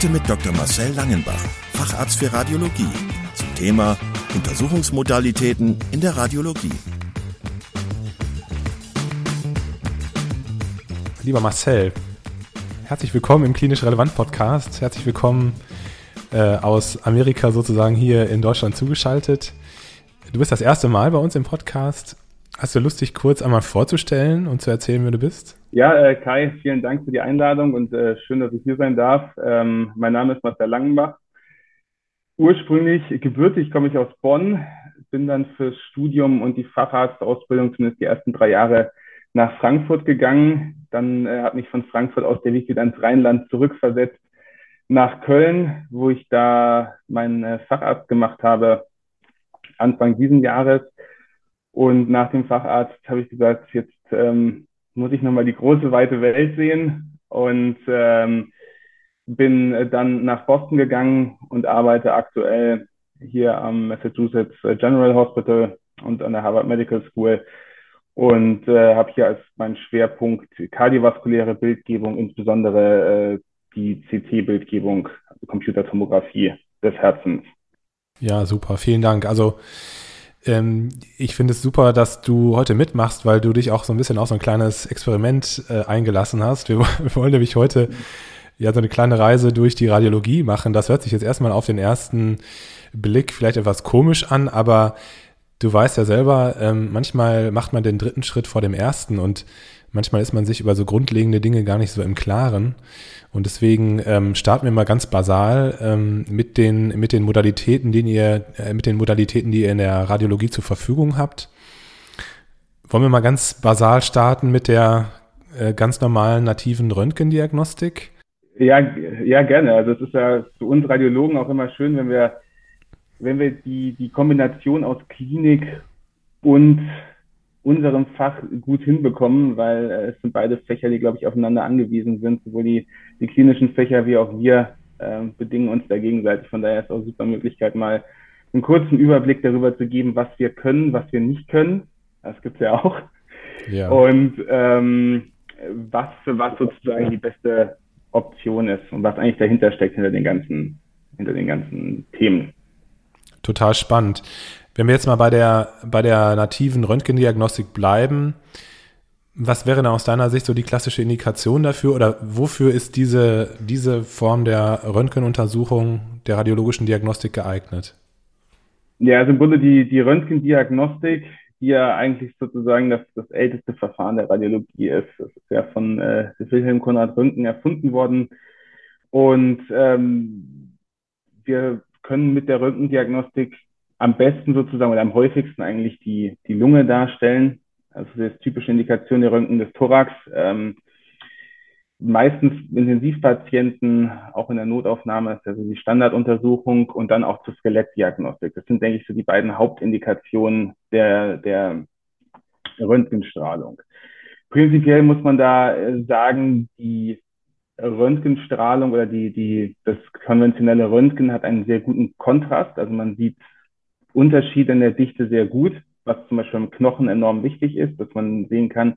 Heute mit Dr. Marcel Langenbach, Facharzt für Radiologie, zum Thema Untersuchungsmodalitäten in der Radiologie. Lieber Marcel, herzlich willkommen im Klinisch Relevant Podcast. Herzlich willkommen äh, aus Amerika sozusagen hier in Deutschland zugeschaltet. Du bist das erste Mal bei uns im Podcast. Hast du Lust, dich kurz einmal vorzustellen und zu erzählen, wer du bist? Ja, äh, Kai, vielen Dank für die Einladung und äh, schön, dass ich hier sein darf. Ähm, mein Name ist Marcel Langenbach. Ursprünglich gebürtig komme ich aus Bonn, bin dann fürs Studium und die Facharztausbildung zumindest die ersten drei Jahre nach Frankfurt gegangen. Dann äh, hat mich von Frankfurt aus der Weg wieder ins Rheinland zurückversetzt nach Köln, wo ich da meinen äh, Facharzt gemacht habe, Anfang diesen Jahres. Und nach dem Facharzt habe ich gesagt, jetzt ähm, muss ich nochmal die große, weite Welt sehen und ähm, bin dann nach Boston gegangen und arbeite aktuell hier am Massachusetts General Hospital und an der Harvard Medical School und äh, habe hier als meinen Schwerpunkt kardiovaskuläre Bildgebung, insbesondere äh, die CT-Bildgebung, also Computertomographie des Herzens. Ja, super, vielen Dank. Also ähm, ich finde es super, dass du heute mitmachst, weil du dich auch so ein bisschen auf so ein kleines Experiment äh, eingelassen hast. Wir, wir, wollen nämlich heute ja so eine kleine Reise durch die Radiologie machen. Das hört sich jetzt erstmal auf den ersten Blick vielleicht etwas komisch an, aber du weißt ja selber, ähm, manchmal macht man den dritten Schritt vor dem ersten und manchmal ist man sich über so grundlegende Dinge gar nicht so im Klaren. Und deswegen ähm, starten wir mal ganz basal ähm, mit den mit den Modalitäten, die ihr äh, mit den Modalitäten, die ihr in der Radiologie zur Verfügung habt. Wollen wir mal ganz basal starten mit der äh, ganz normalen nativen Röntgendiagnostik? Ja, ja gerne. Also es ist ja für uns Radiologen auch immer schön, wenn wir wenn wir die die Kombination aus Klinik und unserem Fach gut hinbekommen, weil äh, es sind beide Fächer, die, glaube ich, aufeinander angewiesen sind. Sowohl die, die klinischen Fächer wie auch wir äh, bedingen uns da gegenseitig. Von daher ist auch super Möglichkeit, mal einen kurzen Überblick darüber zu geben, was wir können, was wir nicht können. Das gibt's ja auch. Ja. Und ähm, was für was sozusagen die beste Option ist und was eigentlich dahinter steckt hinter den ganzen, hinter den ganzen Themen. Total spannend. Wenn wir jetzt mal bei der, bei der nativen Röntgendiagnostik bleiben, was wäre denn aus deiner Sicht so die klassische Indikation dafür oder wofür ist diese, diese Form der Röntgenuntersuchung der radiologischen Diagnostik geeignet? Ja, also im Grunde die, die Röntgendiagnostik, die ja eigentlich sozusagen das, das älteste Verfahren der Radiologie ist. Das ist ja von äh, Wilhelm Konrad Röntgen erfunden worden. Und ähm, wir können mit der Röntgendiagnostik am besten sozusagen oder am häufigsten eigentlich die, die Lunge darstellen. Also das ist typische Indikation der Röntgen des Thorax. Ähm, meistens Intensivpatienten, auch in der Notaufnahme, ist also die Standarduntersuchung und dann auch zur Skelettdiagnostik. Das sind, denke ich, so die beiden Hauptindikationen der, der Röntgenstrahlung. Prinzipiell muss man da äh, sagen, die Röntgenstrahlung oder die, die, das konventionelle Röntgen hat einen sehr guten Kontrast. Also man sieht Unterschiede in der Dichte sehr gut, was zum Beispiel im Knochen enorm wichtig ist, dass man sehen kann,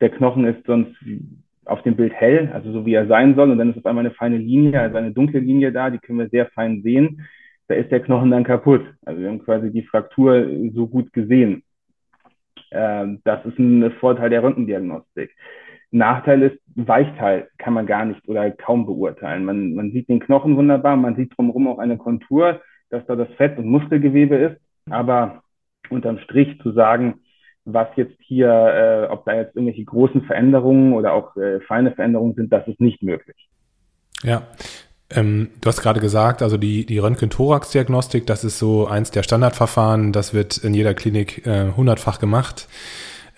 der Knochen ist sonst auf dem Bild hell, also so wie er sein soll, und dann ist auf einmal eine feine Linie, also eine dunkle Linie da, die können wir sehr fein sehen. Da ist der Knochen dann kaputt. Also wir haben quasi die Fraktur so gut gesehen. Ähm, das ist ein Vorteil der Röntgendiagnostik. Nachteil ist, Weichteil kann man gar nicht oder kaum beurteilen. Man, man sieht den Knochen wunderbar, man sieht drumherum auch eine Kontur, dass da das Fett- und Muskelgewebe ist. Aber unterm Strich zu sagen, was jetzt hier, äh, ob da jetzt irgendwelche großen Veränderungen oder auch äh, feine Veränderungen sind, das ist nicht möglich. Ja, ähm, du hast gerade gesagt, also die, die Röntgen-Thorax-Diagnostik, das ist so eins der Standardverfahren, das wird in jeder Klinik äh, hundertfach gemacht.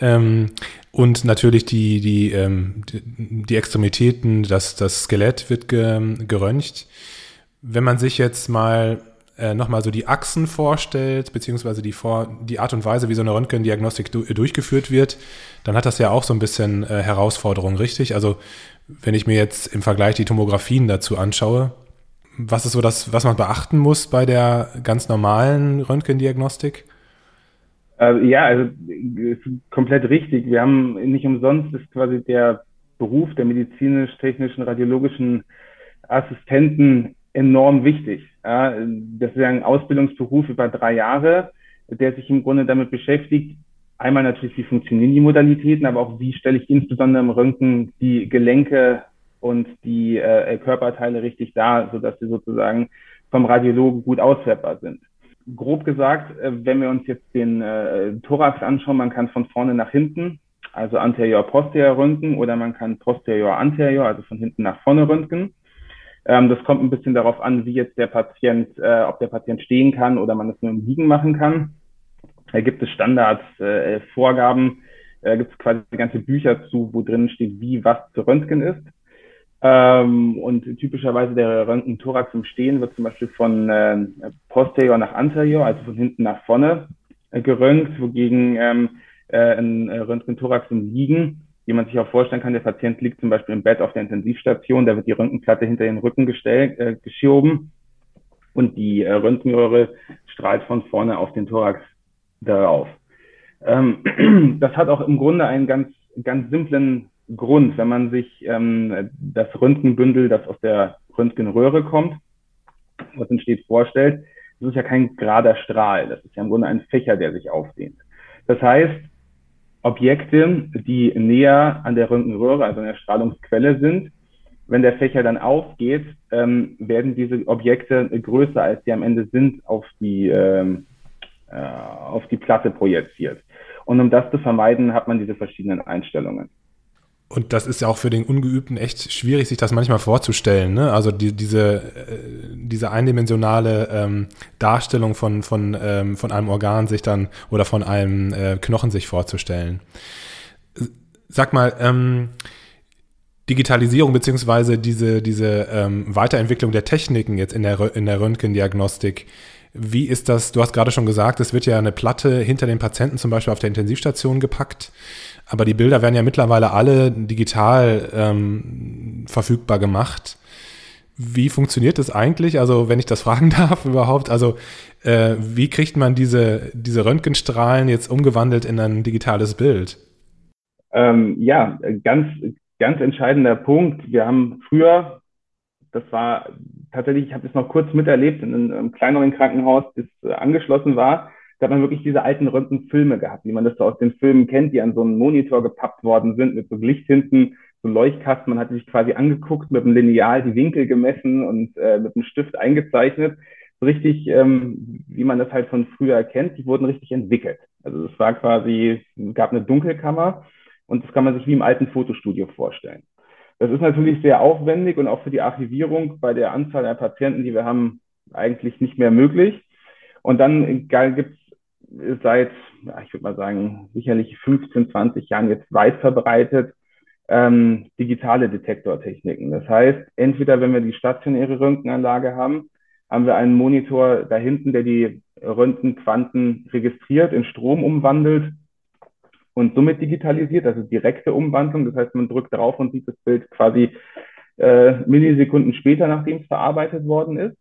Ähm, Und natürlich die, die, ähm, die, die Extremitäten, das, das Skelett wird ge, geröntgt. Wenn man sich jetzt mal äh, nochmal so die Achsen vorstellt, beziehungsweise die, Vor die Art und Weise, wie so eine Röntgendiagnostik du durchgeführt wird, dann hat das ja auch so ein bisschen äh, Herausforderungen, richtig? Also wenn ich mir jetzt im Vergleich die Tomografien dazu anschaue, was ist so das, was man beachten muss bei der ganz normalen Röntgendiagnostik? Äh, ja, also komplett richtig. Wir haben nicht umsonst ist quasi der Beruf der medizinisch-technischen radiologischen Assistenten enorm wichtig. Ja, das ist ein Ausbildungsberuf über drei Jahre, der sich im Grunde damit beschäftigt, einmal natürlich, wie funktionieren die Modalitäten, aber auch, wie stelle ich insbesondere im Röntgen die Gelenke und die äh, Körperteile richtig dar, sodass sie sozusagen vom Radiologen gut auswertbar sind grob gesagt, äh, wenn wir uns jetzt den äh, Thorax anschauen, man kann von vorne nach hinten, also anterior posterior röntgen oder man kann posterior anterior, also von hinten nach vorne röntgen. Ähm, das kommt ein bisschen darauf an, wie jetzt der Patient, äh, ob der Patient stehen kann oder man es nur im Liegen machen kann. Da gibt es Standards, äh, Vorgaben, äh, gibt es quasi ganze Bücher zu, wo drin steht, wie was zu röntgen ist. Ähm, und typischerweise der Röntgen-Thorax im Stehen wird zum Beispiel von äh, posterior nach anterior, also von hinten nach vorne äh, geröntgt, wogegen ähm, äh, ein äh, Röntgen-Thorax im Liegen, wie man sich auch vorstellen kann, der Patient liegt zum Beispiel im Bett auf der Intensivstation, da wird die Röntgenplatte hinter den Rücken gestellt, äh, geschoben und die äh, Röntgenröhre strahlt von vorne auf den Thorax darauf. Ähm, das hat auch im Grunde einen ganz, ganz simplen Grund, wenn man sich ähm, das Röntgenbündel, das aus der Röntgenröhre kommt, was entsteht, vorstellt, das ist ja kein gerader Strahl, das ist ja im Grunde ein Fächer, der sich aufdehnt. Das heißt, Objekte, die näher an der Röntgenröhre, also an der Strahlungsquelle sind, wenn der Fächer dann aufgeht, ähm, werden diese Objekte größer, als sie am Ende sind, auf die, ähm, äh, auf die Platte projiziert. Und um das zu vermeiden, hat man diese verschiedenen Einstellungen. Und das ist ja auch für den Ungeübten echt schwierig, sich das manchmal vorzustellen. Ne? Also die, diese, äh, diese eindimensionale ähm, Darstellung von, von, ähm, von einem Organ sich dann oder von einem äh, Knochen sich vorzustellen. Sag mal, ähm, Digitalisierung beziehungsweise diese, diese ähm, Weiterentwicklung der Techniken jetzt in der, in der Röntgendiagnostik, wie ist das? Du hast gerade schon gesagt, es wird ja eine Platte hinter den Patienten zum Beispiel auf der Intensivstation gepackt. Aber die Bilder werden ja mittlerweile alle digital ähm, verfügbar gemacht. Wie funktioniert das eigentlich? Also, wenn ich das fragen darf überhaupt, also äh, wie kriegt man diese, diese Röntgenstrahlen jetzt umgewandelt in ein digitales Bild? Ähm, ja, ganz, ganz entscheidender Punkt. Wir haben früher, das war tatsächlich, ich habe das noch kurz miterlebt in einem kleineren Krankenhaus, das äh, angeschlossen war da hat man wirklich diese alten Röntgenfilme gehabt, wie man das so aus den Filmen kennt, die an so einen Monitor gepappt worden sind mit so Licht hinten, so Leuchtkasten. Man hat sich quasi angeguckt, mit dem Lineal die Winkel gemessen und äh, mit einem Stift eingezeichnet. So richtig, ähm, wie man das halt von früher kennt, die wurden richtig entwickelt. Also es war quasi, es gab eine Dunkelkammer und das kann man sich wie im alten Fotostudio vorstellen. Das ist natürlich sehr aufwendig und auch für die Archivierung bei der Anzahl der Patienten, die wir haben, eigentlich nicht mehr möglich. Und dann äh, gibt es seit, ja, ich würde mal sagen, sicherlich 15, 20 Jahren jetzt weit verbreitet ähm, digitale Detektortechniken. Das heißt, entweder wenn wir die stationäre Röntgenanlage haben, haben wir einen Monitor da hinten, der die Röntgenquanten registriert, in Strom umwandelt und somit digitalisiert, also direkte Umwandlung. Das heißt, man drückt drauf und sieht das Bild quasi äh, Millisekunden später, nachdem es verarbeitet worden ist.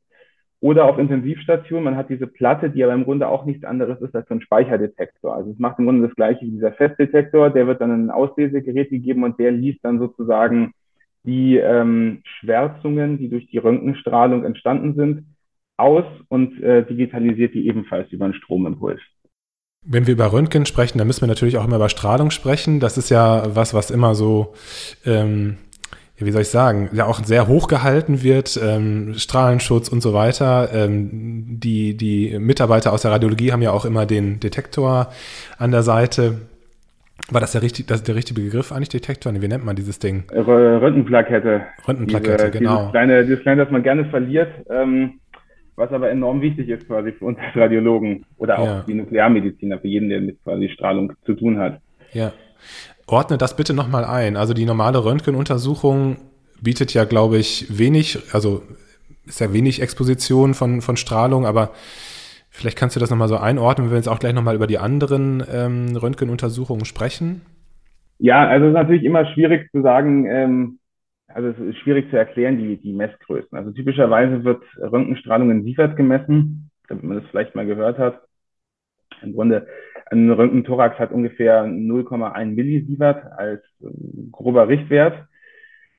Oder auf Intensivstation, man hat diese Platte, die aber im Grunde auch nichts anderes ist als so ein Speicherdetektor. Also es macht im Grunde das gleiche wie dieser Festdetektor, der wird dann in ein Auslesegerät gegeben und der liest dann sozusagen die ähm, Schwärzungen, die durch die Röntgenstrahlung entstanden sind, aus und äh, digitalisiert die ebenfalls über einen Stromimpuls. Wenn wir über Röntgen sprechen, dann müssen wir natürlich auch immer über Strahlung sprechen. Das ist ja was, was immer so ähm, wie soll ich sagen, ja auch sehr hoch gehalten wird, ähm, Strahlenschutz und so weiter. Ähm, die, die Mitarbeiter aus der Radiologie haben ja auch immer den Detektor an der Seite. War das der, richtig, das der richtige Begriff eigentlich, Detektor? wie nennt man dieses Ding? Röntgenplakette. Röntgenplakette, diese, genau. Dieses kleine, dieses kleine, das man gerne verliert, ähm, was aber enorm wichtig ist quasi für uns als Radiologen oder auch ja. die Nuklearmediziner, für jeden, der mit quasi Strahlung zu tun hat. Ja. Ordne das bitte nochmal ein. Also die normale Röntgenuntersuchung bietet ja, glaube ich, wenig, also ist ja wenig Exposition von, von Strahlung, aber vielleicht kannst du das nochmal so einordnen, wenn wir jetzt auch gleich nochmal über die anderen ähm, Röntgenuntersuchungen sprechen. Ja, also es ist natürlich immer schwierig zu sagen, ähm, also es ist schwierig zu erklären, die, die Messgrößen. Also typischerweise wird Röntgenstrahlung in Sievert gemessen, damit man das vielleicht mal gehört hat. Im Grunde, ein Röntgenthorax hat ungefähr 0,1 Millisievert als ähm, grober Richtwert.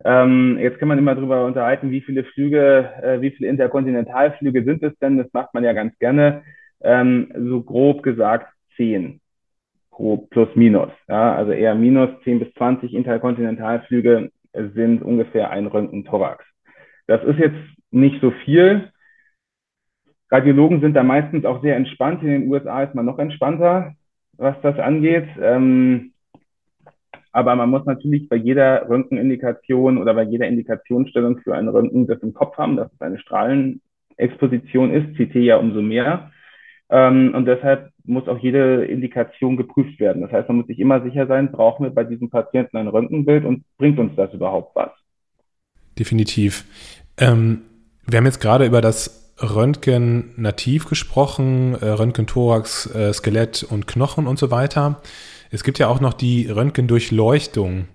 Ähm, jetzt kann man immer darüber unterhalten, wie viele Flüge, äh, wie viele Interkontinentalflüge sind es denn? Das macht man ja ganz gerne. Ähm, so grob gesagt zehn, grob plus minus. Ja? Also eher minus 10 bis 20 Interkontinentalflüge sind ungefähr ein Röntgenthorax. Das ist jetzt nicht so viel. Radiologen sind da meistens auch sehr entspannt. In den USA ist man noch entspannter, was das angeht. Ähm, aber man muss natürlich bei jeder Röntgenindikation oder bei jeder Indikationsstellung für einen Röntgen das im Kopf haben, dass es eine Strahlenexposition ist, CT ja umso mehr. Ähm, und deshalb muss auch jede Indikation geprüft werden. Das heißt, man muss sich immer sicher sein, brauchen wir bei diesem Patienten ein Röntgenbild und bringt uns das überhaupt was? Definitiv. Ähm, wir haben jetzt gerade über das Röntgen nativ gesprochen, äh, Röntgen Thorax, äh, Skelett und Knochen und so weiter. Es gibt ja auch noch die Röntgendurchleuchtung.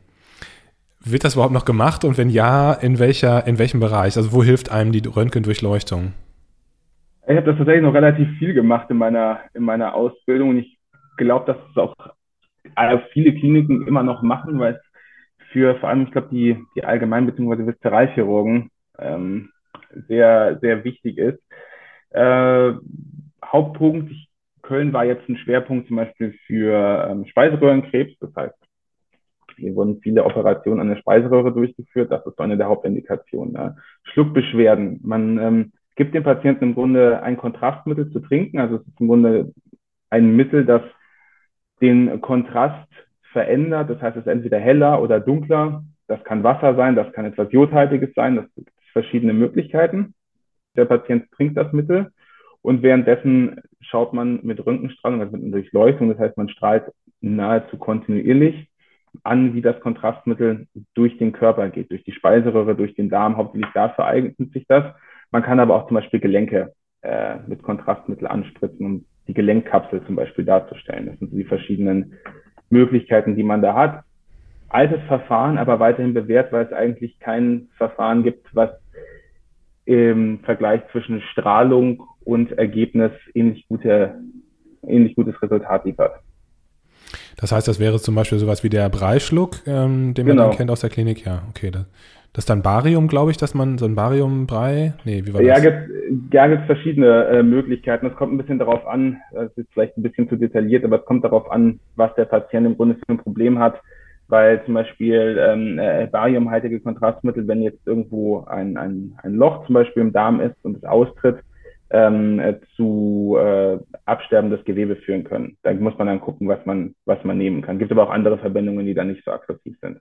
Wird das überhaupt noch gemacht und wenn ja, in welcher, in welchem Bereich? Also wo hilft einem die Röntgendurchleuchtung? Ich habe das tatsächlich noch relativ viel gemacht in meiner, in meiner Ausbildung und ich glaube, dass es auch viele Kliniken immer noch machen, weil es für vor allem, ich glaube, die, die Allgemein- bzw. Viszeralchirurgen ähm, sehr, sehr wichtig ist. Äh, Hauptpunkt, ich Köln war jetzt ein Schwerpunkt zum Beispiel für ähm, Speiseröhrenkrebs. Das heißt, hier wurden viele Operationen an der Speiseröhre durchgeführt. Das ist eine der Hauptindikationen. Ja. Schluckbeschwerden. Man ähm, gibt dem Patienten im Grunde ein Kontrastmittel zu trinken. Also es ist im Grunde ein Mittel, das den Kontrast verändert. Das heißt, es ist entweder heller oder dunkler. Das kann Wasser sein, das kann etwas Jodhaltiges sein. Das verschiedene Möglichkeiten. Der Patient trinkt das Mittel und währenddessen schaut man mit Röntgenstrahlung, also mit einer Durchleuchtung, das heißt, man strahlt nahezu kontinuierlich an, wie das Kontrastmittel durch den Körper geht, durch die Speiseröhre, durch den Darm. Hauptsächlich dafür eignet sich das. Man kann aber auch zum Beispiel Gelenke äh, mit Kontrastmittel anspritzen, um die Gelenkkapsel zum Beispiel darzustellen. Das sind so die verschiedenen Möglichkeiten, die man da hat. Altes Verfahren, aber weiterhin bewährt, weil es eigentlich kein Verfahren gibt, was im Vergleich zwischen Strahlung und Ergebnis ähnlich, gute, ähnlich gutes Resultat liefert. Das heißt, das wäre zum Beispiel sowas wie der Breischluck, ähm, den man genau. dann kennt aus der Klinik. Ja, okay. Das, das ist dann Barium, glaube ich, dass man so ein Bariumbrei. Nee, wie war das? Ja, gibt ja, gibt verschiedene äh, Möglichkeiten. Es kommt ein bisschen darauf an, das ist vielleicht ein bisschen zu detailliert, aber es kommt darauf an, was der Patient im Grunde für ein Problem hat weil zum Beispiel ähm, äh, bariumhaltige Kontrastmittel, wenn jetzt irgendwo ein, ein, ein Loch zum Beispiel im Darm ist und es austritt, ähm, äh, zu äh, Absterben des Gewebes führen können. Da muss man dann gucken, was man, was man nehmen kann. Gibt aber auch andere Verbindungen, die dann nicht so aggressiv sind.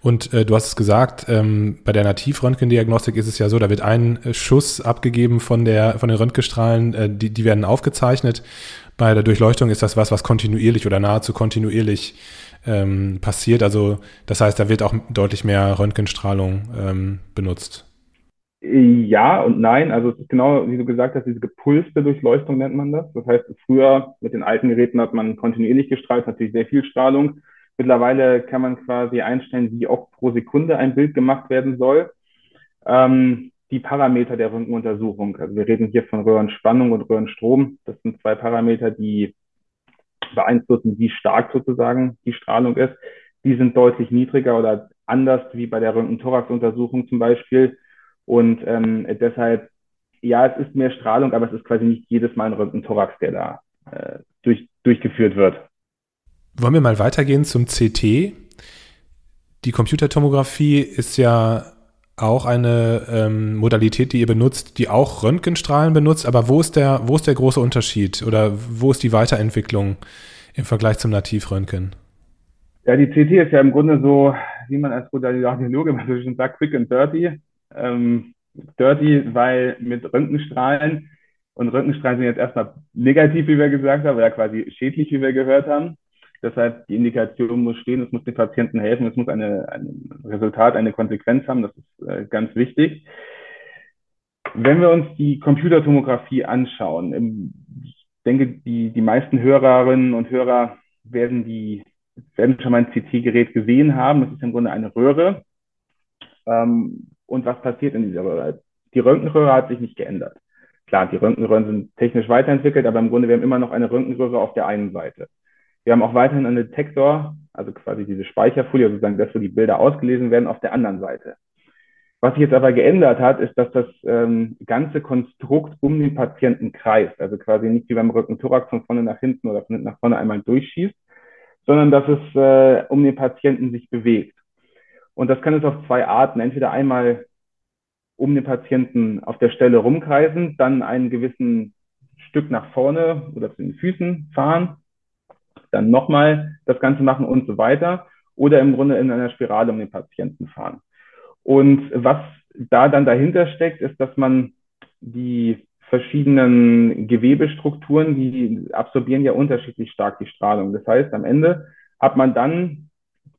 Und äh, du hast es gesagt, ähm, bei der Nativröntgendiagnostik ist es ja so, da wird ein äh, Schuss abgegeben von, der, von den Röntgenstrahlen, äh, die, die werden aufgezeichnet. Bei der Durchleuchtung ist das was, was kontinuierlich oder nahezu kontinuierlich ähm, passiert. Also das heißt, da wird auch deutlich mehr Röntgenstrahlung ähm, benutzt. Ja und nein. Also es ist genau, wie du gesagt hast, diese gepulste Durchleuchtung nennt man das. Das heißt, früher mit den alten Geräten hat man kontinuierlich gestrahlt, natürlich sehr viel Strahlung. Mittlerweile kann man quasi einstellen, wie oft pro Sekunde ein Bild gemacht werden soll. Ähm, die Parameter der Röntgenuntersuchung, also wir reden hier von Röhrenspannung und Röhrenstrom. Das sind zwei Parameter, die beeinflussen, wie stark sozusagen die Strahlung ist. Die sind deutlich niedriger oder anders wie bei der Röntgen-Thorax-Untersuchung zum Beispiel. Und ähm, deshalb, ja, es ist mehr Strahlung, aber es ist quasi nicht jedes Mal ein Röntgen-Thorax, der da äh, durch, durchgeführt wird. Wollen wir mal weitergehen zum CT? Die Computertomographie ist ja auch eine ähm, Modalität, die ihr benutzt, die auch Röntgenstrahlen benutzt, aber wo ist der, wo ist der große Unterschied oder wo ist die Weiterentwicklung im Vergleich zum Nativröntgen? Ja, die CT ist ja im Grunde so, wie man als Radiologe immer so schön sagt, quick and dirty. Ähm, dirty, weil mit Röntgenstrahlen und Röntgenstrahlen sind jetzt erstmal negativ, wie wir gesagt haben, oder quasi schädlich, wie wir gehört haben. Deshalb die Indikation muss stehen, es muss den Patienten helfen, es muss eine, ein Resultat, eine Konsequenz haben. Das ist äh, ganz wichtig. Wenn wir uns die Computertomographie anschauen, ich denke, die, die meisten Hörerinnen und Hörer werden die werden schon mal ein CT-Gerät gesehen haben. Das ist im Grunde eine Röhre. Ähm, und was passiert in dieser Röhre? Die Röntgenröhre hat sich nicht geändert. Klar, die Röntgenröhren sind technisch weiterentwickelt, aber im Grunde, wir haben immer noch eine Röntgenröhre auf der einen Seite. Wir haben auch weiterhin einen Detektor, also quasi diese Speicherfolie, sozusagen das, wo die Bilder ausgelesen werden, auf der anderen Seite. Was sich jetzt aber geändert hat, ist, dass das ähm, ganze Konstrukt um den Patienten kreist. Also quasi nicht wie beim Rückenthorax von vorne nach hinten oder von hinten nach vorne einmal durchschießt, sondern dass es äh, um den Patienten sich bewegt. Und das kann es auf zwei Arten. Entweder einmal um den Patienten auf der Stelle rumkreisen, dann einen gewissen Stück nach vorne oder zu den Füßen fahren, dann nochmal das Ganze machen und so weiter. Oder im Grunde in einer Spirale um den Patienten fahren. Und was da dann dahinter steckt, ist, dass man die verschiedenen Gewebestrukturen, die absorbieren ja unterschiedlich stark die Strahlung. Das heißt, am Ende hat man dann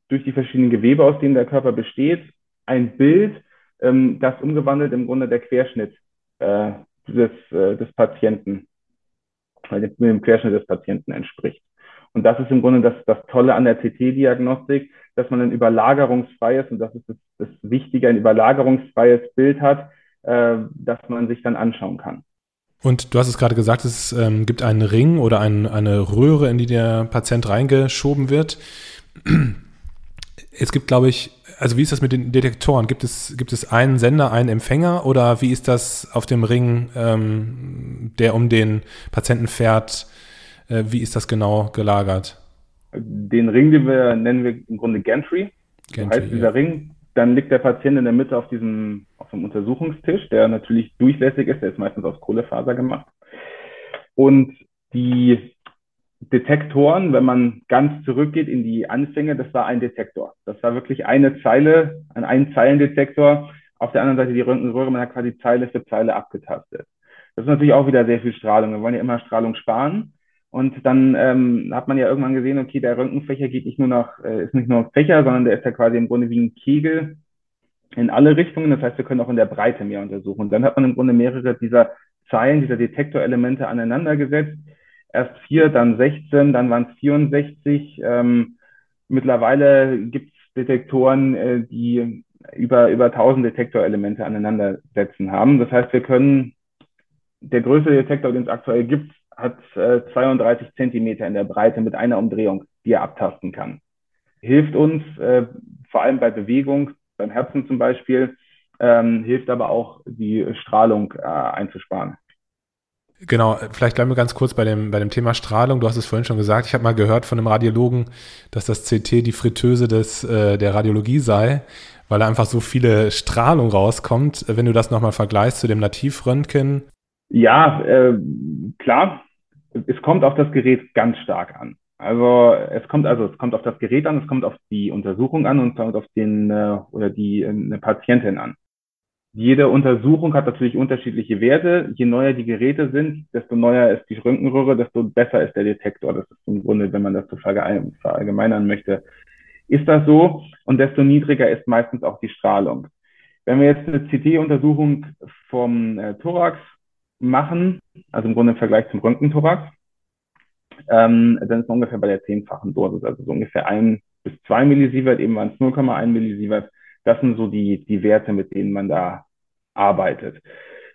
durch die verschiedenen Gewebe, aus denen der Körper besteht, ein Bild, ähm, das umgewandelt im Grunde der Querschnitt äh, des, äh, des Patienten, äh, dem Querschnitt des Patienten entspricht. Und das ist im Grunde das, das Tolle an der CT-Diagnostik, dass man ein überlagerungsfreies, und das ist das, das Wichtige, ein überlagerungsfreies Bild hat, äh, das man sich dann anschauen kann. Und du hast es gerade gesagt, es ähm, gibt einen Ring oder ein, eine Röhre, in die der Patient reingeschoben wird. Es gibt, glaube ich, also wie ist das mit den Detektoren? Gibt es, gibt es einen Sender, einen Empfänger oder wie ist das auf dem Ring, ähm, der um den Patienten fährt? Äh, wie ist das genau gelagert? Den Ring, den wir nennen wir im Grunde Gantry. Gantry heißt dieser ja. Ring, dann liegt der Patient in der Mitte auf diesem, auf dem Untersuchungstisch, der natürlich durchlässig ist, der ist meistens aus Kohlefaser gemacht. Und die Detektoren, wenn man ganz zurückgeht in die Anfänge, das war ein Detektor. Das war wirklich eine Zeile, ein Einzeilendetektor. Auf der anderen Seite die Röntgenröhre, man hat quasi Zeile für Zeile abgetastet. Das ist natürlich auch wieder sehr viel Strahlung. Wir wollen ja immer Strahlung sparen. Und dann ähm, hat man ja irgendwann gesehen, okay, der Röntgenfächer geht nicht nur nach, äh, ist nicht nur ein Fächer, sondern der ist ja quasi im Grunde wie ein Kegel in alle Richtungen. Das heißt, wir können auch in der Breite mehr untersuchen. Und dann hat man im Grunde mehrere dieser Zeilen, dieser Detektorelemente aneinander gesetzt. Erst vier, dann 16, dann waren es 64. Ähm, mittlerweile gibt es Detektoren, äh, die über, über 1000 Detektorelemente aneinander setzen haben. Das heißt, wir können, der größte Detektor, den es aktuell gibt, hat äh, 32 Zentimeter in der Breite mit einer Umdrehung, die er abtasten kann. Hilft uns äh, vor allem bei Bewegung, beim Herzen zum Beispiel, ähm, hilft aber auch die Strahlung äh, einzusparen. Genau, vielleicht bleiben wir ganz kurz bei dem, bei dem Thema Strahlung. Du hast es vorhin schon gesagt. Ich habe mal gehört von einem Radiologen, dass das CT die Fritteuse des, äh, der Radiologie sei, weil da einfach so viele Strahlung rauskommt. Wenn du das nochmal vergleichst zu dem Nativröntgen. Ja, äh, klar es kommt auf das Gerät ganz stark an. Also es kommt also es kommt auf das Gerät an, es kommt auf die Untersuchung an und kommt auf den äh, oder die äh, Patientin an. Jede Untersuchung hat natürlich unterschiedliche Werte. Je neuer die Geräte sind, desto neuer ist die Röntgenröhre, desto besser ist der Detektor. Das ist im Grunde, wenn man das so verallgemeinern möchte, ist das so. Und desto niedriger ist meistens auch die Strahlung. Wenn wir jetzt eine CT-Untersuchung vom äh, Thorax machen, also im Grunde im Vergleich zum Röntgenthorax, ähm, dann ist man ungefähr bei der zehnfachen Dosis, also so ungefähr ein bis zwei Millisievert, eben waren es 0,1 Millisievert. Das sind so die, die Werte, mit denen man da arbeitet.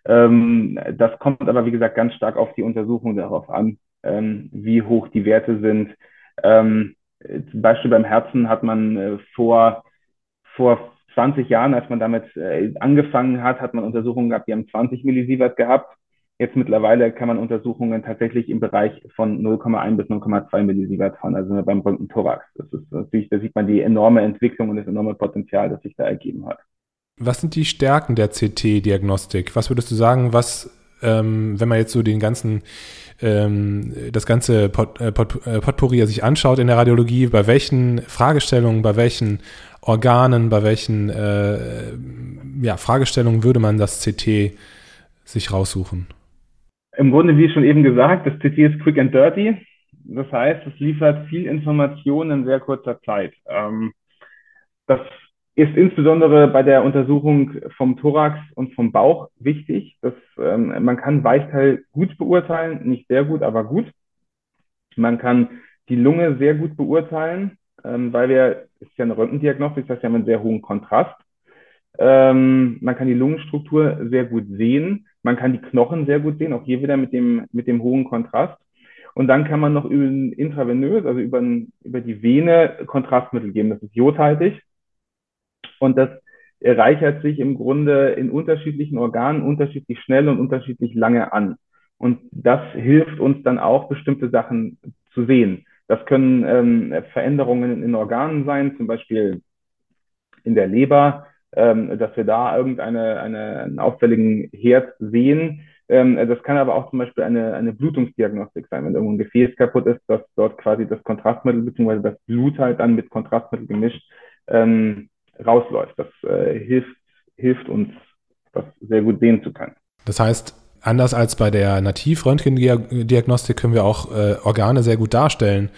Ähm, das kommt aber, wie gesagt, ganz stark auf die Untersuchung darauf an, ähm, wie hoch die Werte sind. Ähm, zum Beispiel beim Herzen hat man äh, vor, vor 20 Jahren, als man damit äh, angefangen hat, hat man Untersuchungen gehabt, die haben 20 Millisievert gehabt. Jetzt mittlerweile kann man Untersuchungen tatsächlich im Bereich von 0,1 bis 0,2 Millisievert fahren, also beim Röntgenthorax. Das ist natürlich, da sieht man die enorme Entwicklung und das enorme Potenzial, das sich da ergeben hat. Was sind die Stärken der CT-Diagnostik? Was würdest du sagen, was, ähm, wenn man jetzt so den ganzen, ähm, das ganze Pot, äh, Pot, äh, Potpourri sich anschaut in der Radiologie, bei welchen Fragestellungen, bei welchen Organen, bei welchen äh, ja, Fragestellungen würde man das CT sich raussuchen? Im Grunde, wie schon eben gesagt, das CT ist quick and dirty. Das heißt, es liefert viel Information in sehr kurzer Zeit. Ähm, das ist insbesondere bei der Untersuchung vom Thorax und vom Bauch wichtig. Dass, ähm, man kann Weichteil gut beurteilen, nicht sehr gut, aber gut. Man kann die Lunge sehr gut beurteilen, ähm, weil wir, es ist ja eine Röntgendiagnostik, das heißt, wir haben einen sehr hohen Kontrast. Man kann die Lungenstruktur sehr gut sehen. Man kann die Knochen sehr gut sehen, auch hier wieder mit dem, mit dem hohen Kontrast. Und dann kann man noch über intravenös, also über, über die Vene Kontrastmittel geben. Das ist jodhaltig. Und das reichert sich im Grunde in unterschiedlichen Organen unterschiedlich schnell und unterschiedlich lange an. Und das hilft uns dann auch, bestimmte Sachen zu sehen. Das können ähm, Veränderungen in Organen sein, zum Beispiel in der Leber, ähm, dass wir da irgendeine eine, auffälligen Herd sehen. Ähm, das kann aber auch zum Beispiel eine, eine Blutungsdiagnostik sein, wenn irgendwo ein Gefäß kaputt ist, dass dort quasi das Kontrastmittel bzw. das Blut halt dann mit Kontrastmittel gemischt ähm, rausläuft. Das äh, hilft, hilft uns, das sehr gut sehen zu können. Das heißt, anders als bei der Nativröntgendiagnostik können wir auch äh, Organe sehr gut darstellen.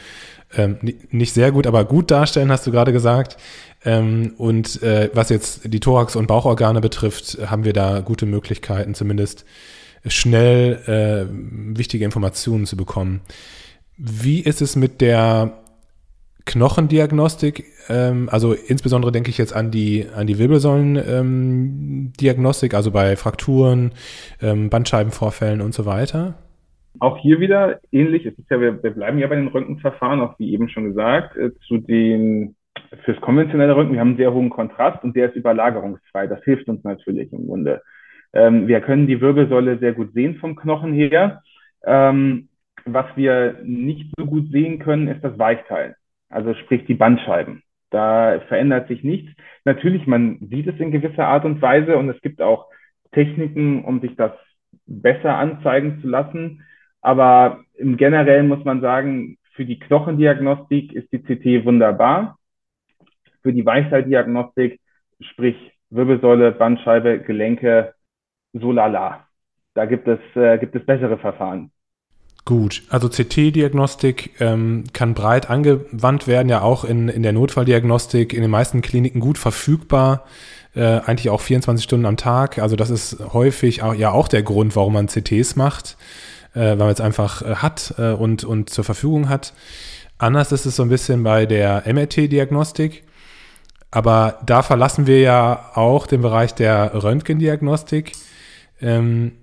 Ähm, nicht sehr gut, aber gut darstellen, hast du gerade gesagt. Ähm, und äh, was jetzt die Thorax- und Bauchorgane betrifft, haben wir da gute Möglichkeiten, zumindest schnell äh, wichtige Informationen zu bekommen. Wie ist es mit der Knochendiagnostik, ähm, also insbesondere denke ich jetzt an die, an die Wirbelsäulendiagnostik, ähm, also bei Frakturen, ähm, Bandscheibenvorfällen und so weiter. Auch hier wieder ähnlich. Es ist ja, wir, wir bleiben ja bei den Röntgenverfahren, auch wie eben schon gesagt, äh, zu den fürs konventionelle Röntgen, wir haben einen sehr hohen Kontrast und der ist überlagerungsfrei. Das hilft uns natürlich im Grunde. Ähm, wir können die Wirbelsäule sehr gut sehen vom Knochen her. Ähm, was wir nicht so gut sehen können, ist das Weichteil also sprich die Bandscheiben. Da verändert sich nichts. Natürlich, man sieht es in gewisser Art und Weise und es gibt auch Techniken, um sich das besser anzeigen zu lassen. Aber im Generellen muss man sagen, für die Knochendiagnostik ist die CT wunderbar. Für die Weichteildiagnostik, sprich Wirbelsäule, Bandscheibe, Gelenke, so lala. Da gibt es, äh, gibt es bessere Verfahren. Gut, also CT-Diagnostik ähm, kann breit angewandt werden, ja auch in, in der Notfalldiagnostik, in den meisten Kliniken gut verfügbar, äh, eigentlich auch 24 Stunden am Tag. Also das ist häufig auch, ja auch der Grund, warum man CTs macht, äh, weil man es einfach äh, hat äh, und, und zur Verfügung hat. Anders ist es so ein bisschen bei der MRT-Diagnostik. Aber da verlassen wir ja auch den Bereich der Röntgendiagnostik. Ähm,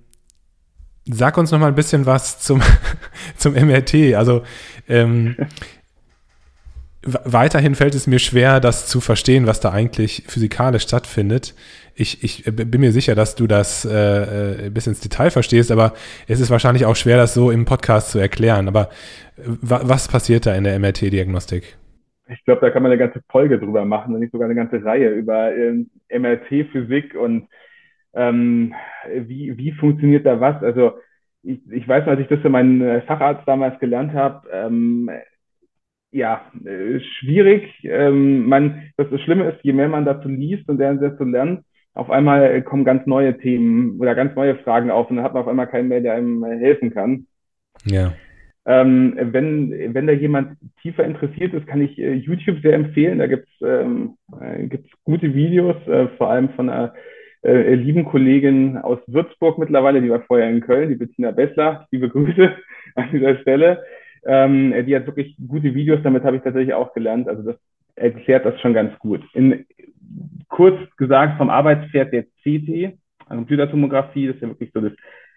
Sag uns noch mal ein bisschen was zum, zum MRT. Also ähm, weiterhin fällt es mir schwer, das zu verstehen, was da eigentlich physikalisch stattfindet. Ich, ich bin mir sicher, dass du das äh, äh bis ins Detail verstehst, aber es ist wahrscheinlich auch schwer, das so im Podcast zu erklären. Aber was passiert da in der MRT-Diagnostik? Ich glaube, da kann man eine ganze Folge drüber machen, wenn nicht sogar eine ganze Reihe über ähm, MRT-Physik und ähm, wie, wie funktioniert da was? Also ich, ich weiß als ich das für meinen äh, Facharzt damals gelernt habe, ähm, ja, äh, schwierig. Ähm, man, das, das Schlimme ist, je mehr man dazu liest und desto lernt, auf einmal kommen ganz neue Themen oder ganz neue Fragen auf und dann hat man auf einmal keinen mehr, der einem helfen kann. Ja. Ähm, wenn, wenn da jemand tiefer interessiert ist, kann ich äh, YouTube sehr empfehlen. Da gibt's ähm, äh, gibt's gute Videos, äh, vor allem von einer äh, lieben Kollegin aus Würzburg mittlerweile, die war vorher in Köln, die Bettina Bessler. Liebe Grüße an dieser Stelle. Ähm, die hat wirklich gute Videos, damit habe ich tatsächlich auch gelernt. Also das erklärt das schon ganz gut. In, kurz gesagt vom Arbeitspferd der CT, Computertomographie, das ist ja wirklich so das,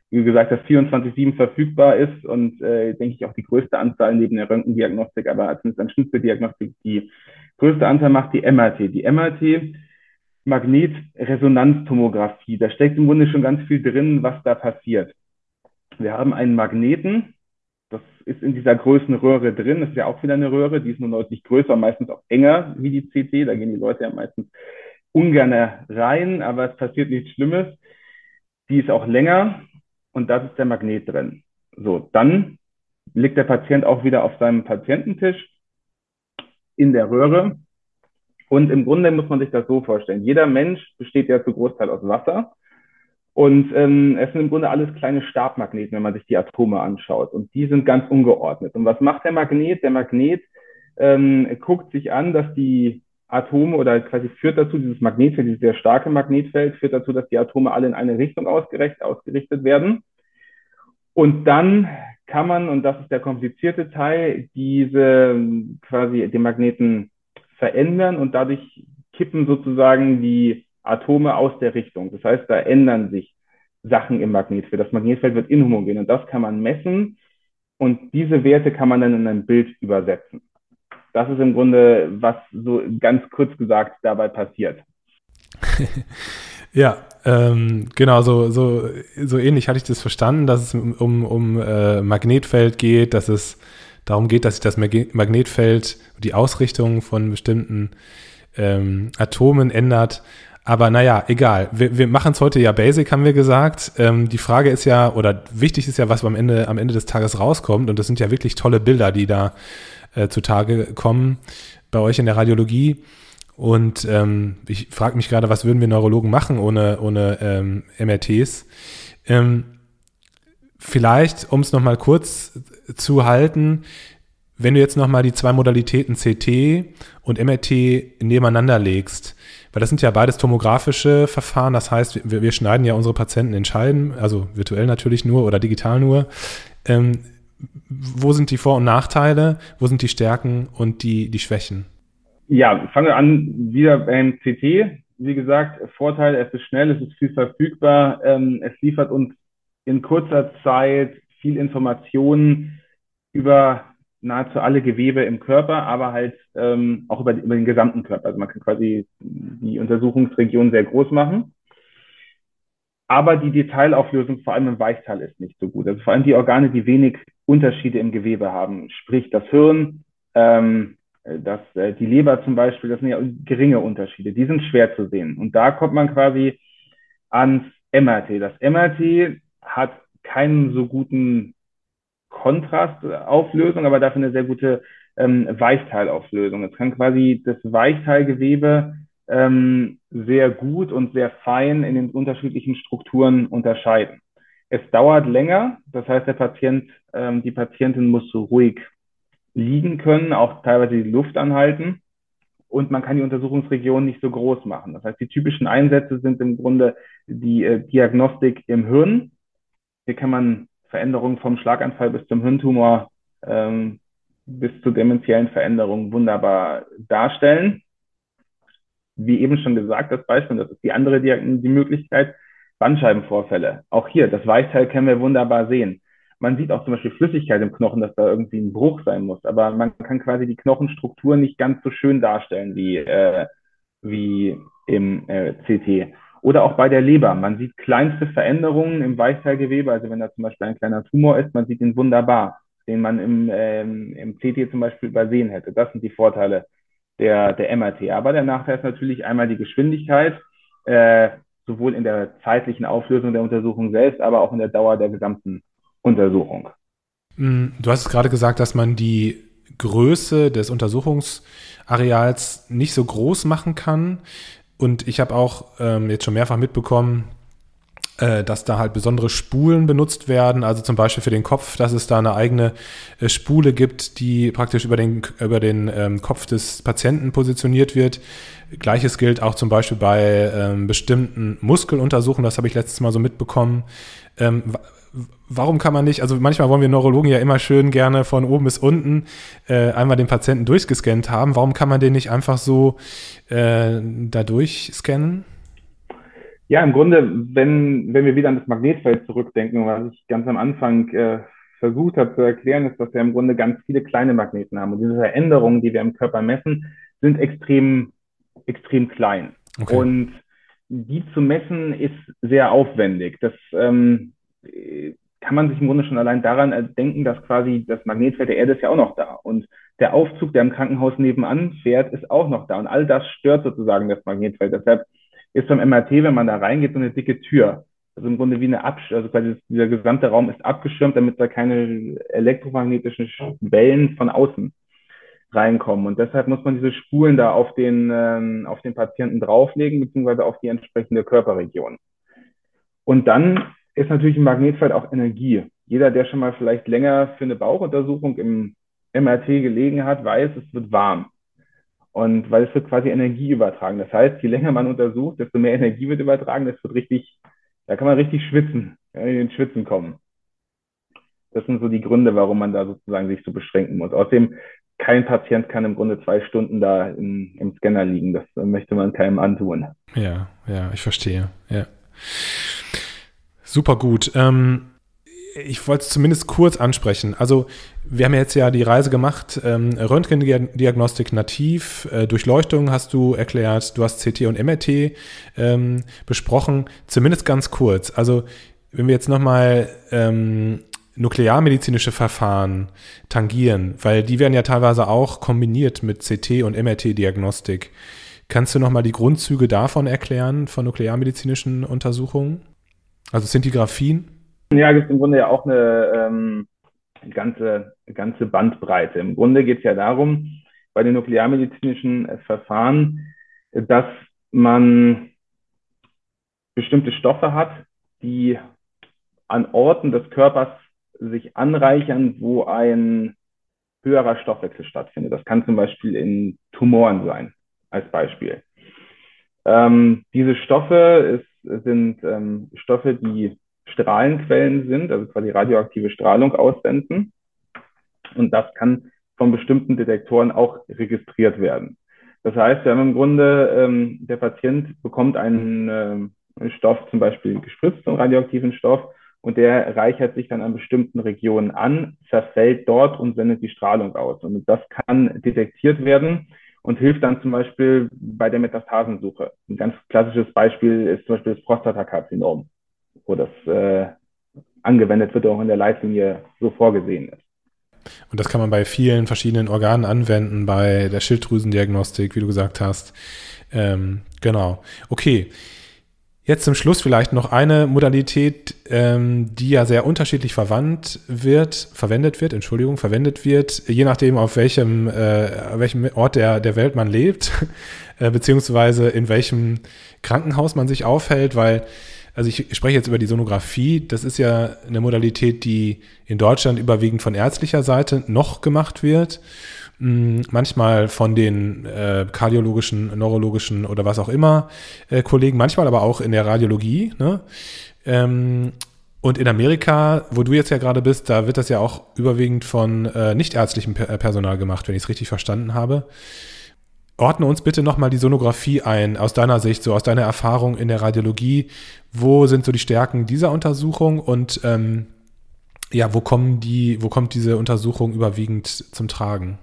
wie gesagt hast, 24-7 verfügbar ist und äh, denke ich auch die größte Anzahl neben der Röntgendiagnostik, aber zumindest an Schnitzeldiagnostik die größte Anzahl macht die MRT. Die MRT Magnetresonanztomographie. Da steckt im Grunde schon ganz viel drin, was da passiert. Wir haben einen Magneten, das ist in dieser Größenröhre drin. Das ist ja auch wieder eine Röhre, die ist nur deutlich größer, meistens auch enger wie die CT. Da gehen die Leute ja meistens ungern rein, aber es passiert nichts Schlimmes. Die ist auch länger und da ist der Magnet drin. So, dann liegt der Patient auch wieder auf seinem Patiententisch in der Röhre und im Grunde muss man sich das so vorstellen. Jeder Mensch besteht ja zu Großteil aus Wasser. Und ähm, es sind im Grunde alles kleine Stabmagneten, wenn man sich die Atome anschaut. Und die sind ganz ungeordnet. Und was macht der Magnet? Der Magnet ähm, guckt sich an, dass die Atome oder quasi führt dazu, dieses Magnetfeld, dieses sehr starke Magnetfeld, führt dazu, dass die Atome alle in eine Richtung ausgerichtet, werden. Und dann kann man, und das ist der komplizierte Teil, diese quasi den Magneten verändern und dadurch kippen sozusagen die Atome aus der Richtung. Das heißt, da ändern sich Sachen im Magnetfeld. Das Magnetfeld wird inhomogen und das kann man messen und diese Werte kann man dann in ein Bild übersetzen. Das ist im Grunde, was so ganz kurz gesagt dabei passiert. ja, ähm, genau, so, so, so ähnlich hatte ich das verstanden, dass es um, um, äh, Magnetfeld geht, dass es darum geht, dass sich das Magnetfeld, die Ausrichtung von bestimmten ähm, Atomen ändert. Aber naja, egal. Wir, wir machen es heute ja basic, haben wir gesagt. Ähm, die Frage ist ja, oder wichtig ist ja, was am Ende, am Ende des Tages rauskommt. Und das sind ja wirklich tolle Bilder, die da äh, zutage kommen bei euch in der Radiologie. Und ähm, ich frage mich gerade, was würden wir Neurologen machen ohne, ohne ähm, MRTs? Ähm, vielleicht, um es nochmal kurz zu halten, wenn du jetzt nochmal die zwei Modalitäten CT und MRT nebeneinander legst, weil das sind ja beides tomografische Verfahren, das heißt, wir, wir schneiden ja unsere Patienten in Scheiben, also virtuell natürlich nur oder digital nur. Ähm, wo sind die Vor- und Nachteile, wo sind die Stärken und die, die Schwächen? Ja, fangen wir an wieder beim CT. Wie gesagt, Vorteil, es ist schnell, es ist viel verfügbar, ähm, es liefert uns in kurzer Zeit viel Informationen über nahezu alle Gewebe im Körper, aber halt ähm, auch über, über den gesamten Körper. Also man kann quasi die Untersuchungsregion sehr groß machen. Aber die Detailauflösung, vor allem im Weichteil, ist nicht so gut. Also vor allem die Organe, die wenig Unterschiede im Gewebe haben, sprich das Hirn, ähm, das, äh, die Leber zum Beispiel, das sind ja geringe Unterschiede, die sind schwer zu sehen. Und da kommt man quasi ans MRT. Das MRT hat keinen so guten Kontrastauflösung, aber dafür eine sehr gute ähm, Weichteilauflösung. Es kann quasi das Weichteilgewebe ähm, sehr gut und sehr fein in den unterschiedlichen Strukturen unterscheiden. Es dauert länger, das heißt, der Patient, ähm, die Patientin muss so ruhig liegen können, auch teilweise die Luft anhalten und man kann die Untersuchungsregion nicht so groß machen. Das heißt, die typischen Einsätze sind im Grunde die äh, Diagnostik im Hirn. Hier kann man Veränderungen vom Schlaganfall bis zum Hirntumor ähm, bis zu dementiellen Veränderungen wunderbar darstellen. Wie eben schon gesagt, das Beispiel, das ist die andere Diagn die Möglichkeit, Bandscheibenvorfälle. Auch hier, das Weichteil können wir wunderbar sehen. Man sieht auch zum Beispiel Flüssigkeit im Knochen, dass da irgendwie ein Bruch sein muss, aber man kann quasi die Knochenstruktur nicht ganz so schön darstellen wie, äh, wie im äh, CT. Oder auch bei der Leber. Man sieht kleinste Veränderungen im Weichteilgewebe, also wenn da zum Beispiel ein kleiner Tumor ist, man sieht ihn wunderbar, den man im, ähm, im CT zum Beispiel übersehen hätte. Das sind die Vorteile der, der MRT. Aber der Nachteil ist natürlich einmal die Geschwindigkeit. Äh, sowohl in der zeitlichen Auflösung der Untersuchung selbst, aber auch in der Dauer der gesamten Untersuchung. Mm, du hast gerade gesagt, dass man die Größe des Untersuchungsareals nicht so groß machen kann. Und ich habe auch ähm, jetzt schon mehrfach mitbekommen, dass da halt besondere Spulen benutzt werden, also zum Beispiel für den Kopf, dass es da eine eigene äh, Spule gibt, die praktisch über den, über den ähm, Kopf des Patienten positioniert wird. Gleiches gilt auch zum Beispiel bei ähm, bestimmten Muskeluntersuchungen, das habe ich letztes Mal so mitbekommen. Ähm, warum kann man nicht, also manchmal wollen wir Neurologen ja immer schön gerne von oben bis unten äh, einmal den Patienten durchgescannt haben. Warum kann man den nicht einfach so äh, da durchscannen? Ja, im Grunde, wenn, wenn wir wieder an das Magnetfeld zurückdenken, was ich ganz am Anfang äh, versucht habe zu erklären, ist, dass wir im Grunde ganz viele kleine Magneten haben. Und diese Veränderungen, die wir im Körper messen, sind extrem, extrem klein. Okay. Und die zu messen ist sehr aufwendig. Das ähm, kann man sich im Grunde schon allein daran denken, dass quasi das Magnetfeld der Erde ist ja auch noch da. Und der Aufzug, der im Krankenhaus nebenan fährt, ist auch noch da. Und all das stört sozusagen das Magnetfeld. Deshalb ist beim MRT, wenn man da reingeht, so eine dicke Tür. Also im Grunde wie eine Absch also quasi dieser gesamte Raum ist abgeschirmt, damit da keine elektromagnetischen Wellen von außen reinkommen. Und deshalb muss man diese Spulen da auf den, ähm, auf den Patienten drauflegen, beziehungsweise auf die entsprechende Körperregion. Und dann ist natürlich ein Magnetfeld auch Energie. Jeder, der schon mal vielleicht länger für eine Bauchuntersuchung im MRT gelegen hat, weiß, es wird warm. Und weil es wird quasi Energie übertragen. Das heißt, je länger man untersucht, desto mehr Energie wird übertragen. Das wird richtig, da kann man richtig schwitzen, in den Schwitzen kommen. Das sind so die Gründe, warum man da sozusagen sich so beschränken muss. Außerdem, kein Patient kann im Grunde zwei Stunden da im, im Scanner liegen. Das möchte man keinem antun. Ja, ja, ich verstehe. Ja. Super gut. Ähm, ich wollte es zumindest kurz ansprechen. Also wir haben jetzt ja die Reise gemacht, ähm, Röntgendiagnostik nativ, äh, Durchleuchtung hast du erklärt, du hast CT und MRT ähm, besprochen, zumindest ganz kurz. Also wenn wir jetzt nochmal ähm, nuklearmedizinische Verfahren tangieren, weil die werden ja teilweise auch kombiniert mit CT und MRT-Diagnostik. Kannst du nochmal die Grundzüge davon erklären, von nuklearmedizinischen Untersuchungen? Also Szintigraphien? Ja, gibt es im Grunde ja auch eine ähm, ganze, ganze Bandbreite. Im Grunde geht es ja darum, bei den nuklearmedizinischen Verfahren, dass man bestimmte Stoffe hat, die an Orten des Körpers sich anreichern, wo ein höherer Stoffwechsel stattfindet. Das kann zum Beispiel in Tumoren sein, als Beispiel. Ähm, diese Stoffe ist, sind ähm, Stoffe, die Strahlenquellen sind, also quasi radioaktive Strahlung aussenden. Und das kann von bestimmten Detektoren auch registriert werden. Das heißt, wir haben im Grunde, ähm, der Patient bekommt einen, äh, Stoff, zum Beispiel gespritzt, einen radioaktiven Stoff, und der reichert sich dann an bestimmten Regionen an, zerfällt dort und sendet die Strahlung aus. Und das kann detektiert werden und hilft dann zum Beispiel bei der Metastasensuche. Ein ganz klassisches Beispiel ist zum Beispiel das Prostatakarzinom, wo das äh, angewendet wird, auch in der Leitlinie so vorgesehen ist. Und das kann man bei vielen verschiedenen Organen anwenden, bei der Schilddrüsendiagnostik, wie du gesagt hast. Ähm, genau. Okay. Jetzt zum Schluss vielleicht noch eine Modalität, ähm, die ja sehr unterschiedlich verwandt wird, verwendet wird, Entschuldigung, verwendet wird, je nachdem, auf welchem, äh, welchem Ort der, der Welt man lebt, äh, beziehungsweise in welchem Krankenhaus man sich aufhält, weil, also ich spreche jetzt über die Sonographie, das ist ja eine Modalität, die in Deutschland überwiegend von ärztlicher Seite noch gemacht wird manchmal von den äh, kardiologischen, neurologischen oder was auch immer äh, Kollegen, manchmal aber auch in der Radiologie. Ne? Ähm, und in Amerika, wo du jetzt ja gerade bist, da wird das ja auch überwiegend von äh, nichtärztlichem äh, Personal gemacht, wenn ich es richtig verstanden habe. Ordne uns bitte nochmal die Sonographie ein, aus deiner Sicht, so aus deiner Erfahrung in der Radiologie. Wo sind so die Stärken dieser Untersuchung und ähm, ja, wo kommen die, wo kommt diese Untersuchung überwiegend zum Tragen?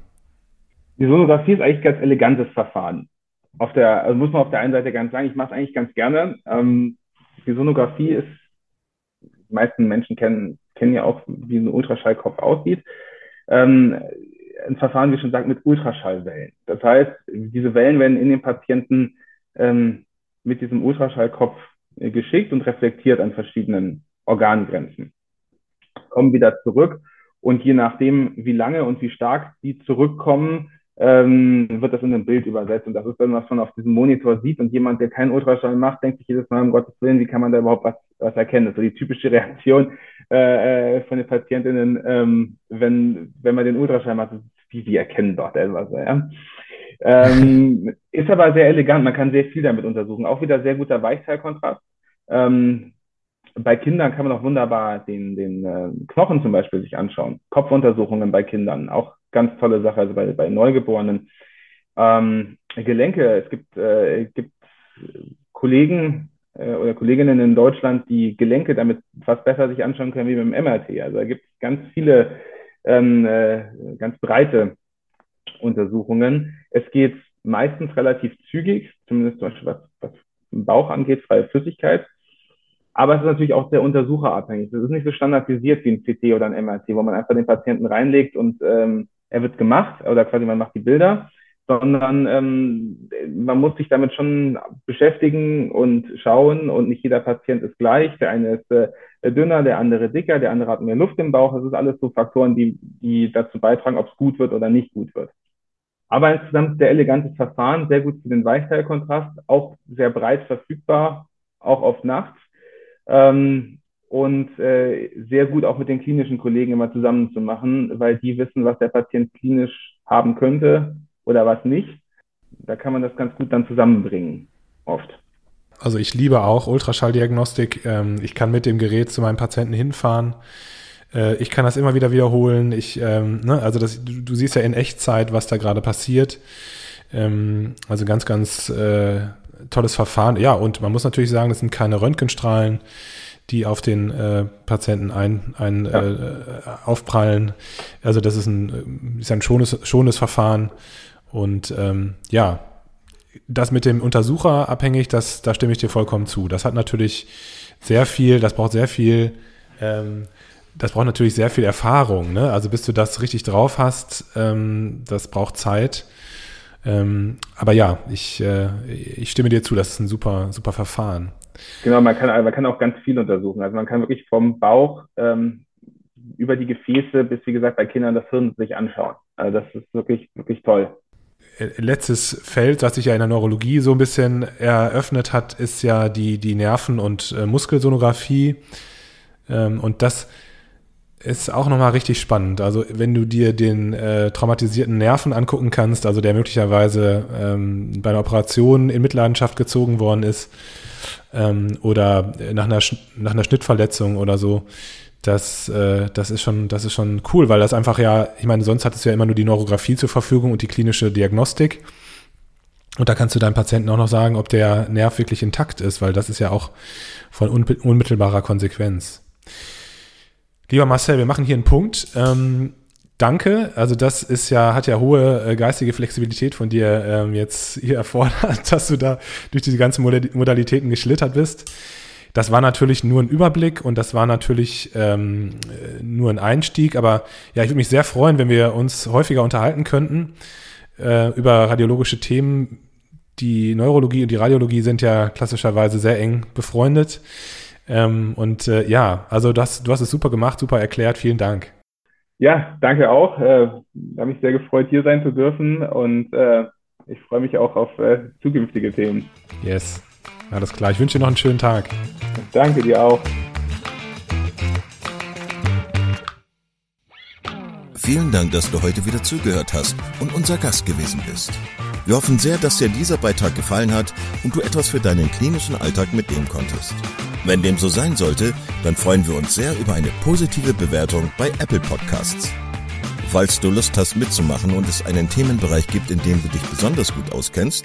Die Sonographie ist eigentlich ein ganz elegantes Verfahren. Auf der, also muss man auf der einen Seite ganz sagen, ich mache es eigentlich ganz gerne. Ähm, die Sonographie ist, die meisten Menschen kennen, kennen ja auch, wie ein Ultraschallkopf aussieht. Ähm, ein Verfahren, wie schon gesagt, mit Ultraschallwellen. Das heißt, diese Wellen werden in den Patienten ähm, mit diesem Ultraschallkopf äh, geschickt und reflektiert an verschiedenen Organgrenzen. Kommen wieder zurück und je nachdem, wie lange und wie stark die zurückkommen, ähm, wird das in ein Bild übersetzt. Und das ist dann, was man auf diesem Monitor sieht. Und jemand, der keinen Ultraschall macht, denkt sich jedes Mal, um Gottes Willen, wie kann man da überhaupt was, was erkennen? Das ist so die typische Reaktion äh, äh von den Patientinnen, ähm, wenn, wenn man den Ultraschall macht, wie, wie erkennen dort etwas. Ja? Ähm, ist aber sehr elegant, man kann sehr viel damit untersuchen. Auch wieder sehr guter Weichteilkontrast. Ähm, bei Kindern kann man auch wunderbar den, den äh, Knochen zum Beispiel sich anschauen. Kopfuntersuchungen bei Kindern, auch ganz tolle Sache, also bei, bei Neugeborenen. Ähm, Gelenke, es gibt, äh, gibt Kollegen äh, oder Kolleginnen in Deutschland, die Gelenke damit fast besser sich anschauen können wie mit dem MRT. Also da gibt es ganz viele, ähm, äh, ganz breite Untersuchungen. Es geht meistens relativ zügig, zumindest zum Beispiel was, was den Bauch angeht, freie Flüssigkeit. Aber es ist natürlich auch sehr untersucherabhängig. Es ist nicht so standardisiert wie ein CT oder ein MRT, wo man einfach den Patienten reinlegt und ähm, er wird gemacht oder quasi man macht die Bilder, sondern ähm, man muss sich damit schon beschäftigen und schauen und nicht jeder Patient ist gleich. Der eine ist äh, dünner, der andere dicker, der andere hat mehr Luft im Bauch. Das ist alles so Faktoren, die, die dazu beitragen, ob es gut wird oder nicht gut wird. Aber insgesamt sehr elegantes Verfahren, sehr gut für den Weichteilkontrast, auch sehr breit verfügbar, auch auf Nacht. Ähm, und äh, sehr gut auch mit den klinischen Kollegen immer zusammen zu machen, weil die wissen, was der Patient klinisch haben könnte oder was nicht. Da kann man das ganz gut dann zusammenbringen, oft. Also ich liebe auch Ultraschalldiagnostik. Ähm, ich kann mit dem Gerät zu meinem Patienten hinfahren. Äh, ich kann das immer wieder wiederholen. Ich, ähm, ne, also das, du, du, siehst ja in Echtzeit, was da gerade passiert. Ähm, also ganz, ganz äh, tolles Verfahren. Ja, und man muss natürlich sagen, das sind keine Röntgenstrahlen die auf den äh, Patienten ein, ein ja. äh, aufprallen. Also das ist ein, ist ein schones, schones Verfahren. Und ähm, ja, das mit dem Untersucher abhängig, das, da stimme ich dir vollkommen zu. Das hat natürlich sehr viel, das braucht sehr viel, ähm, das braucht natürlich sehr viel Erfahrung. Ne? Also bis du das richtig drauf hast, ähm, das braucht Zeit. Ähm, aber ja, ich, äh, ich stimme dir zu, das ist ein super, super Verfahren. Genau, man kann, man kann auch ganz viel untersuchen. Also man kann wirklich vom Bauch ähm, über die Gefäße bis, wie gesagt, bei Kindern das Hirn sich anschauen. Also das ist wirklich, wirklich toll. Äh, letztes Feld, das sich ja in der Neurologie so ein bisschen eröffnet hat, ist ja die, die Nerven- und äh, Muskelsonographie. Ähm, und das ist auch nochmal richtig spannend. Also wenn du dir den äh, traumatisierten Nerven angucken kannst, also der möglicherweise ähm, bei einer Operation in Mitleidenschaft gezogen worden ist ähm, oder nach einer, nach einer Schnittverletzung oder so, das, äh, das, ist schon, das ist schon cool, weil das einfach ja, ich meine, sonst hattest du ja immer nur die Neurografie zur Verfügung und die klinische Diagnostik. Und da kannst du deinem Patienten auch noch sagen, ob der Nerv wirklich intakt ist, weil das ist ja auch von unmittelbarer Konsequenz. Lieber Marcel, wir machen hier einen Punkt. Ähm, danke. Also das ist ja, hat ja hohe äh, geistige Flexibilität von dir ähm, jetzt hier erfordert, dass du da durch diese ganzen Modalitäten geschlittert bist. Das war natürlich nur ein Überblick und das war natürlich ähm, äh, nur ein Einstieg. Aber ja, ich würde mich sehr freuen, wenn wir uns häufiger unterhalten könnten äh, über radiologische Themen. Die Neurologie und die Radiologie sind ja klassischerweise sehr eng befreundet. Ähm, und äh, ja, also das, du hast es super gemacht, super erklärt. Vielen Dank. Ja, danke auch. Äh, habe mich sehr gefreut, hier sein zu dürfen und äh, ich freue mich auch auf äh, zukünftige Themen. Yes, alles klar. Ich wünsche dir noch einen schönen Tag. Danke dir auch. Vielen Dank, dass du heute wieder zugehört hast und unser Gast gewesen bist. Wir hoffen sehr, dass dir dieser Beitrag gefallen hat und du etwas für deinen klinischen Alltag mitnehmen konntest. Wenn dem so sein sollte, dann freuen wir uns sehr über eine positive Bewertung bei Apple Podcasts. Falls du Lust hast mitzumachen und es einen Themenbereich gibt, in dem du dich besonders gut auskennst,